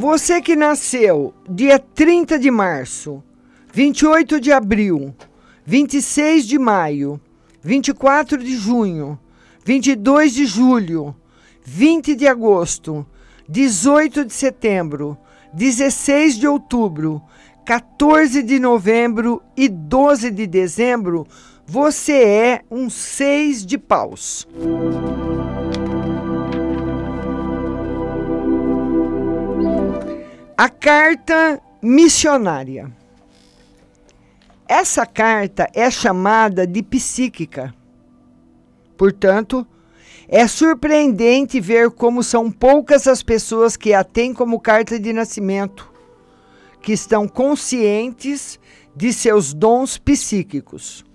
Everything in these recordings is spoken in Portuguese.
Você que nasceu dia 30 de março, 28 de abril, 26 de maio, 24 de junho, 22 de julho, 20 de agosto, 18 de setembro, 16 de outubro, 14 de novembro e 12 de dezembro, você é um seis de paus. A carta missionária. Essa carta é chamada de psíquica. Portanto, é surpreendente ver como são poucas as pessoas que a têm como carta de nascimento, que estão conscientes de seus dons psíquicos.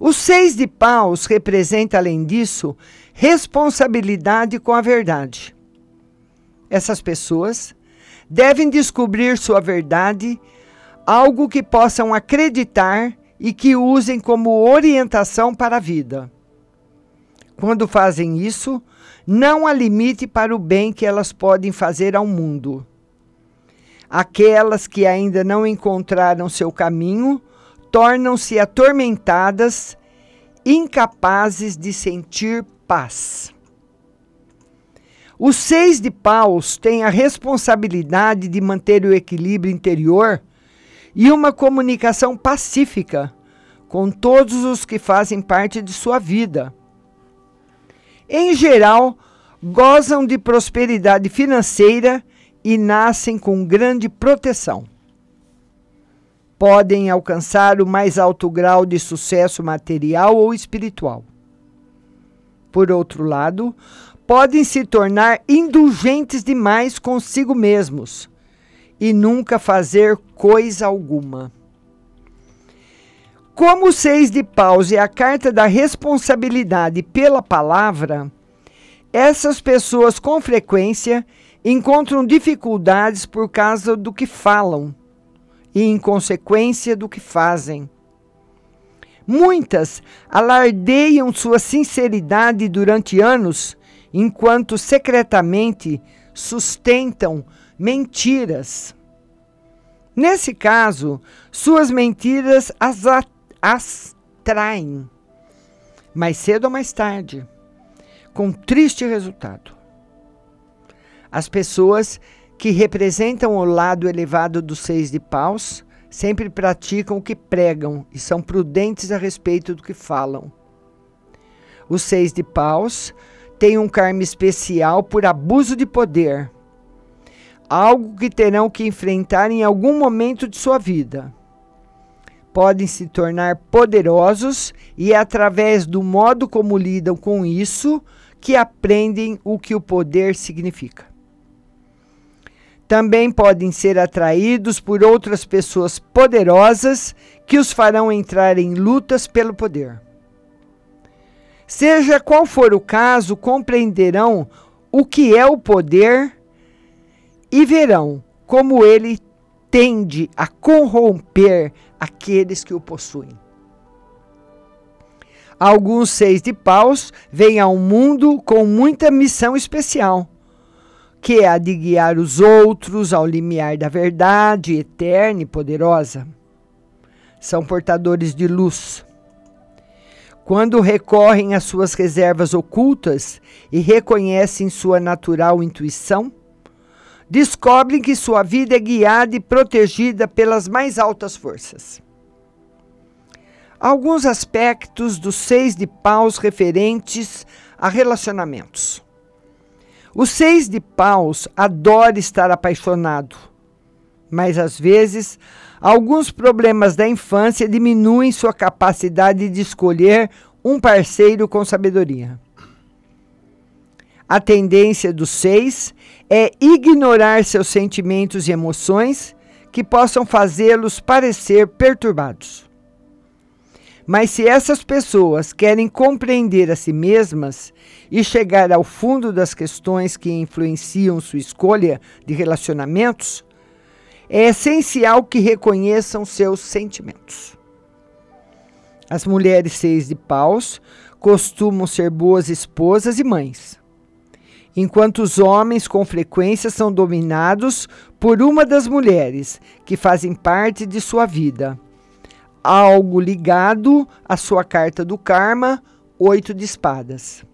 O seis de paus representa, além disso, responsabilidade com a verdade. Essas pessoas devem descobrir sua verdade, algo que possam acreditar e que usem como orientação para a vida. Quando fazem isso, não há limite para o bem que elas podem fazer ao mundo. Aquelas que ainda não encontraram seu caminho tornam-se atormentadas, incapazes de sentir paz. Os seis de paus têm a responsabilidade de manter o equilíbrio interior e uma comunicação pacífica com todos os que fazem parte de sua vida em geral, gozam de prosperidade financeira e nascem com grande proteção. Podem alcançar o mais alto grau de sucesso material ou espiritual. Por outro lado, podem se tornar indulgentes demais consigo mesmos e nunca fazer coisa alguma. Como o seis de paus é a carta da responsabilidade pela palavra, essas pessoas com frequência encontram dificuldades por causa do que falam e em consequência do que fazem. Muitas alardeiam sua sinceridade durante anos, enquanto secretamente sustentam mentiras. Nesse caso, suas mentiras as as traem, mais cedo ou mais tarde, com triste resultado. As pessoas que representam o lado elevado dos seis de paus sempre praticam o que pregam e são prudentes a respeito do que falam. Os seis de paus têm um karma especial por abuso de poder, algo que terão que enfrentar em algum momento de sua vida podem se tornar poderosos e é através do modo como lidam com isso que aprendem o que o poder significa. Também podem ser atraídos por outras pessoas poderosas que os farão entrar em lutas pelo poder. Seja qual for o caso, compreenderão o que é o poder e verão como ele tende a corromper aqueles que o possuem. Alguns seis de paus vêm ao mundo com muita missão especial, que é a de guiar os outros ao limiar da verdade eterna e poderosa. São portadores de luz. Quando recorrem às suas reservas ocultas e reconhecem sua natural intuição, descobrem que sua vida é guiada e protegida pelas mais altas forças. Alguns aspectos dos seis de paus referentes a relacionamentos. O seis de paus adora estar apaixonado, mas às vezes alguns problemas da infância diminuem sua capacidade de escolher um parceiro com sabedoria. A tendência dos seis é ignorar seus sentimentos e emoções que possam fazê-los parecer perturbados. Mas se essas pessoas querem compreender a si mesmas e chegar ao fundo das questões que influenciam sua escolha de relacionamentos, é essencial que reconheçam seus sentimentos. As mulheres seis de paus costumam ser boas esposas e mães enquanto os homens com frequência são dominados por uma das mulheres que fazem parte de sua vida. Algo ligado à sua carta do karma, oito de espadas.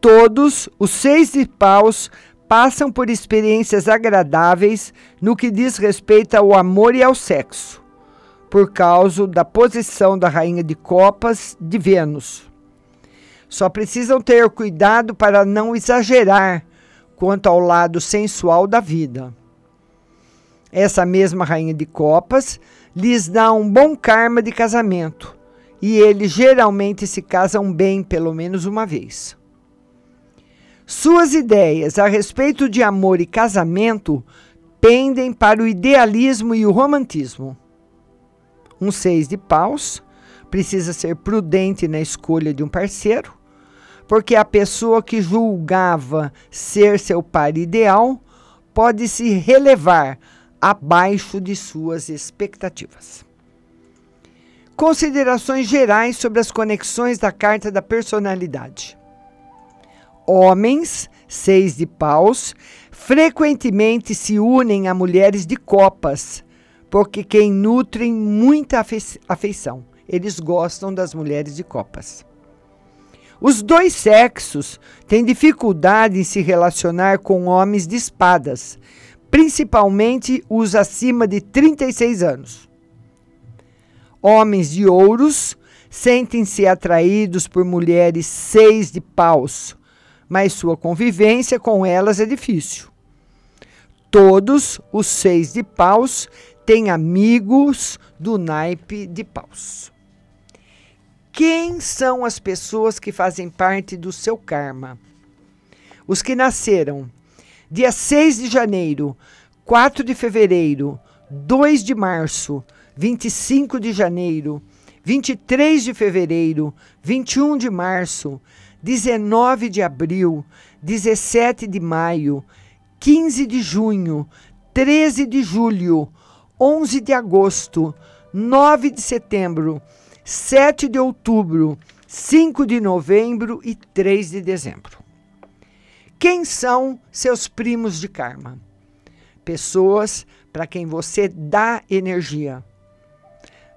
Todos os seis de paus passam por experiências agradáveis no que diz respeito ao amor e ao sexo, por causa da posição da rainha de copas de Vênus. Só precisam ter cuidado para não exagerar quanto ao lado sensual da vida. Essa mesma rainha de copas lhes dá um bom karma de casamento, e eles geralmente se casam bem pelo menos uma vez. Suas ideias a respeito de amor e casamento pendem para o idealismo e o romantismo. Um seis de paus precisa ser prudente na escolha de um parceiro, porque a pessoa que julgava ser seu par ideal pode se relevar abaixo de suas expectativas. Considerações gerais sobre as conexões da carta da personalidade. Homens, seis de paus, frequentemente se unem a mulheres de copas, porque quem nutrem muita afeição. Eles gostam das mulheres de copas. Os dois sexos têm dificuldade em se relacionar com homens de espadas, principalmente os acima de 36 anos. Homens de ouros sentem-se atraídos por mulheres seis de paus, mas sua convivência com elas é difícil. Todos os seis de paus têm amigos do naipe de paus. Quem são as pessoas que fazem parte do seu karma? Os que nasceram dia 6 de janeiro, 4 de fevereiro, 2 de março, 25 de janeiro, 23 de fevereiro, 21 de março, 19 de abril, 17 de maio, 15 de junho, 13 de julho, 11 de agosto, 9 de setembro, 7 de outubro, 5 de novembro e 3 de dezembro. Quem são seus primos de karma? Pessoas para quem você dá energia.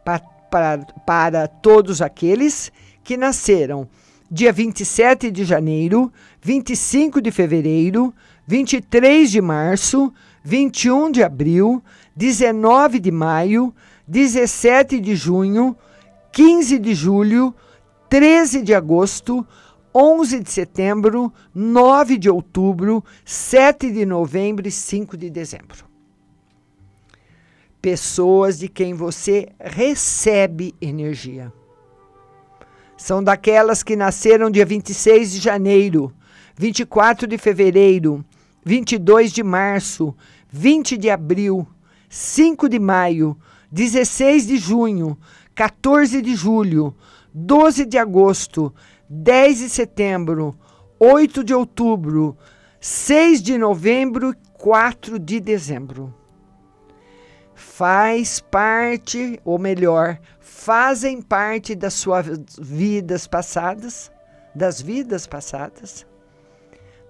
Para, para, para todos aqueles que nasceram dia 27 de janeiro, 25 de fevereiro, 23 de março, 21 de abril, 19 de maio, 17 de junho, 15 de julho, 13 de agosto, 11 de setembro, 9 de outubro, 7 de novembro e 5 de dezembro. Pessoas de quem você recebe energia. São daquelas que nasceram dia 26 de janeiro, 24 de fevereiro, 22 de março, 20 de abril, 5 de maio, 16 de junho, 14 de julho, 12 de agosto, 10 de setembro, 8 de outubro, 6 de novembro e 4 de dezembro. Faz parte, ou melhor, fazem parte das suas vidas passadas, das vidas passadas.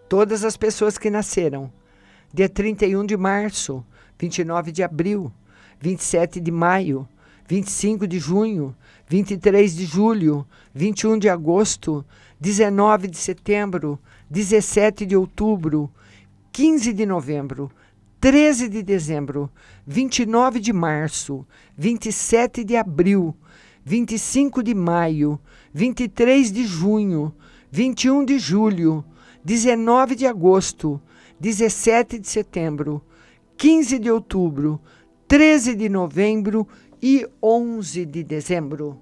Todas as pessoas que nasceram dia 31 de março, 29 de abril, 27 de maio, 25 de junho, 23 de julho, 21 de agosto, 19 de setembro, 17 de outubro, 15 de novembro, 13 de dezembro, 29 de março, 27 de abril, 25 de maio, 23 de junho, 21 de julho, 19 de agosto, 17 de setembro, 15 de outubro, 13 de novembro e 11 de dezembro.